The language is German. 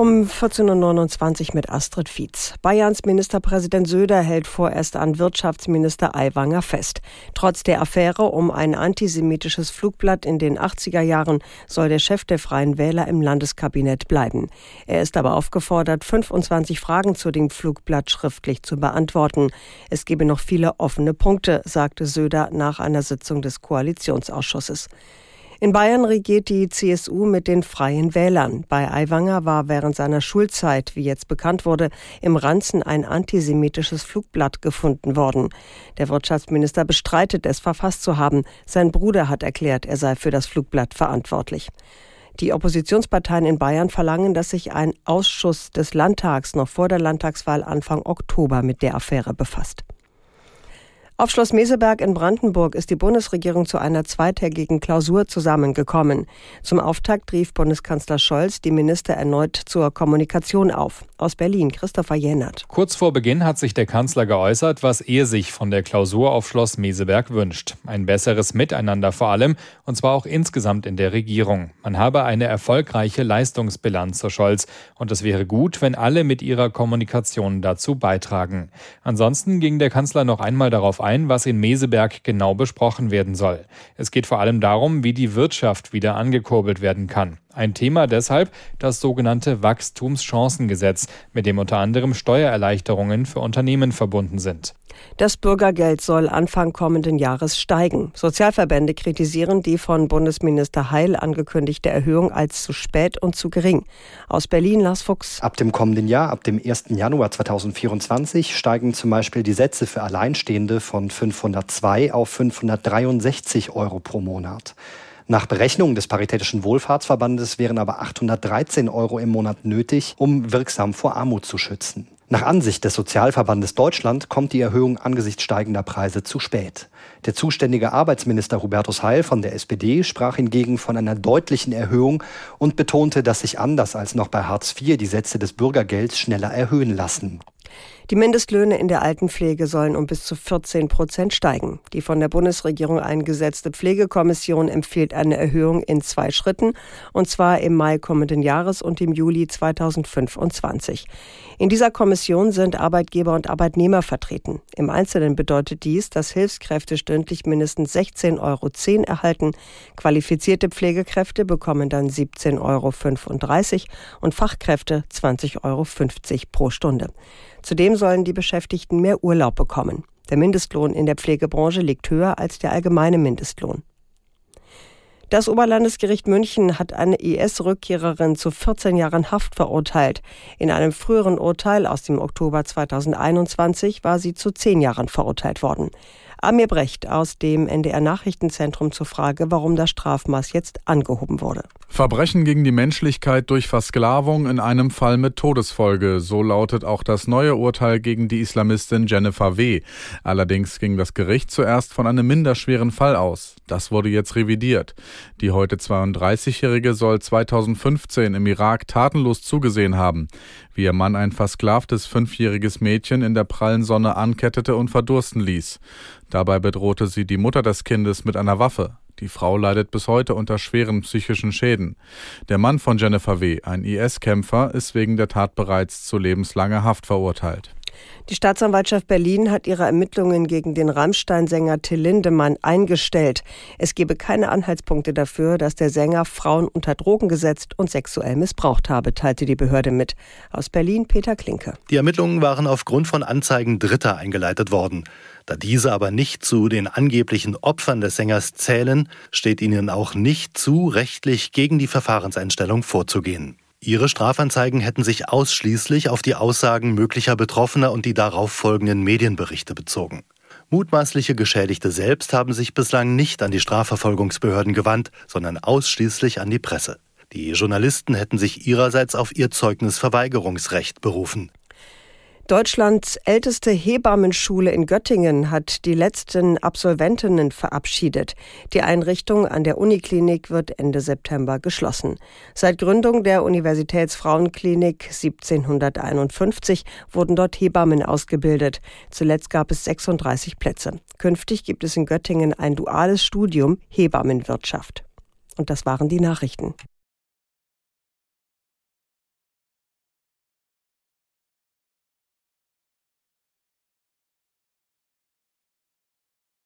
Um 14.29 Uhr mit Astrid Fietz. Bayerns Ministerpräsident Söder hält vorerst an Wirtschaftsminister Aiwanger fest. Trotz der Affäre um ein antisemitisches Flugblatt in den 80er Jahren soll der Chef der Freien Wähler im Landeskabinett bleiben. Er ist aber aufgefordert, 25 Fragen zu dem Flugblatt schriftlich zu beantworten. Es gebe noch viele offene Punkte, sagte Söder nach einer Sitzung des Koalitionsausschusses. In Bayern regiert die CSU mit den Freien Wählern. Bei Aiwanger war während seiner Schulzeit, wie jetzt bekannt wurde, im Ranzen ein antisemitisches Flugblatt gefunden worden. Der Wirtschaftsminister bestreitet es, verfasst zu haben. Sein Bruder hat erklärt, er sei für das Flugblatt verantwortlich. Die Oppositionsparteien in Bayern verlangen, dass sich ein Ausschuss des Landtags noch vor der Landtagswahl Anfang Oktober mit der Affäre befasst. Auf Schloss Meseberg in Brandenburg ist die Bundesregierung zu einer zweitägigen Klausur zusammengekommen. Zum Auftakt rief Bundeskanzler Scholz die Minister erneut zur Kommunikation auf. Aus Berlin, Christopher Jennert. Kurz vor Beginn hat sich der Kanzler geäußert, was er sich von der Klausur auf Schloss Meseberg wünscht. Ein besseres Miteinander vor allem, und zwar auch insgesamt in der Regierung. Man habe eine erfolgreiche Leistungsbilanz, so Scholz, und es wäre gut, wenn alle mit ihrer Kommunikation dazu beitragen. Ansonsten ging der Kanzler noch einmal darauf ein, ein, was in Meseberg genau besprochen werden soll. Es geht vor allem darum, wie die Wirtschaft wieder angekurbelt werden kann. Ein Thema deshalb das sogenannte Wachstumschancengesetz, mit dem unter anderem Steuererleichterungen für Unternehmen verbunden sind. Das Bürgergeld soll Anfang kommenden Jahres steigen. Sozialverbände kritisieren die von Bundesminister Heil angekündigte Erhöhung als zu spät und zu gering. Aus Berlin Lars Fuchs. Ab dem kommenden Jahr, ab dem 1. Januar 2024, steigen zum Beispiel die Sätze für Alleinstehende von 502 auf 563 Euro pro Monat. Nach Berechnungen des Paritätischen Wohlfahrtsverbandes wären aber 813 Euro im Monat nötig, um wirksam vor Armut zu schützen. Nach Ansicht des Sozialverbandes Deutschland kommt die Erhöhung angesichts steigender Preise zu spät. Der zuständige Arbeitsminister Hubertus Heil von der SPD sprach hingegen von einer deutlichen Erhöhung und betonte, dass sich anders als noch bei Hartz IV die Sätze des Bürgergelds schneller erhöhen lassen. Die Mindestlöhne in der Altenpflege sollen um bis zu 14 Prozent steigen. Die von der Bundesregierung eingesetzte Pflegekommission empfiehlt eine Erhöhung in zwei Schritten, und zwar im Mai kommenden Jahres und im Juli 2025. In dieser Kommission sind Arbeitgeber und Arbeitnehmer vertreten. Im Einzelnen bedeutet dies, dass Hilfskräfte stündlich mindestens 16,10 Euro erhalten, qualifizierte Pflegekräfte bekommen dann 17,35 Euro und Fachkräfte 20,50 Euro pro Stunde. Zudem sollen die Beschäftigten mehr Urlaub bekommen. Der Mindestlohn in der Pflegebranche liegt höher als der allgemeine Mindestlohn. Das Oberlandesgericht München hat eine IS-Rückkehrerin zu 14 Jahren Haft verurteilt. In einem früheren Urteil aus dem Oktober 2021 war sie zu 10 Jahren verurteilt worden. Amir Brecht aus dem NDR Nachrichtenzentrum zur Frage, warum das Strafmaß jetzt angehoben wurde. Verbrechen gegen die Menschlichkeit durch Versklavung in einem Fall mit Todesfolge. So lautet auch das neue Urteil gegen die Islamistin Jennifer W. Allerdings ging das Gericht zuerst von einem minderschweren Fall aus. Das wurde jetzt revidiert. Die heute 32-Jährige soll 2015 im Irak tatenlos zugesehen haben, wie ihr Mann ein versklavtes fünfjähriges Mädchen in der prallen Sonne ankettete und verdursten ließ. Dabei bedrohte sie die Mutter des Kindes mit einer Waffe. Die Frau leidet bis heute unter schweren psychischen Schäden. Der Mann von Jennifer W., ein IS-Kämpfer, ist wegen der Tat bereits zu lebenslanger Haft verurteilt. Die Staatsanwaltschaft Berlin hat ihre Ermittlungen gegen den Rammstein-Sänger Till Lindemann eingestellt. Es gebe keine Anhaltspunkte dafür, dass der Sänger Frauen unter Drogen gesetzt und sexuell missbraucht habe, teilte die Behörde mit. Aus Berlin Peter Klinke. Die Ermittlungen waren aufgrund von Anzeigen Dritter eingeleitet worden. Da diese aber nicht zu den angeblichen Opfern des Sängers zählen, steht ihnen auch nicht zu, rechtlich gegen die Verfahrenseinstellung vorzugehen. Ihre Strafanzeigen hätten sich ausschließlich auf die Aussagen möglicher Betroffener und die darauf folgenden Medienberichte bezogen. Mutmaßliche Geschädigte selbst haben sich bislang nicht an die Strafverfolgungsbehörden gewandt, sondern ausschließlich an die Presse. Die Journalisten hätten sich ihrerseits auf ihr Zeugnisverweigerungsrecht berufen. Deutschlands älteste Hebammenschule in Göttingen hat die letzten Absolventinnen verabschiedet. Die Einrichtung an der Uniklinik wird Ende September geschlossen. Seit Gründung der Universitätsfrauenklinik 1751 wurden dort Hebammen ausgebildet. Zuletzt gab es 36 Plätze. Künftig gibt es in Göttingen ein duales Studium Hebammenwirtschaft. Und das waren die Nachrichten.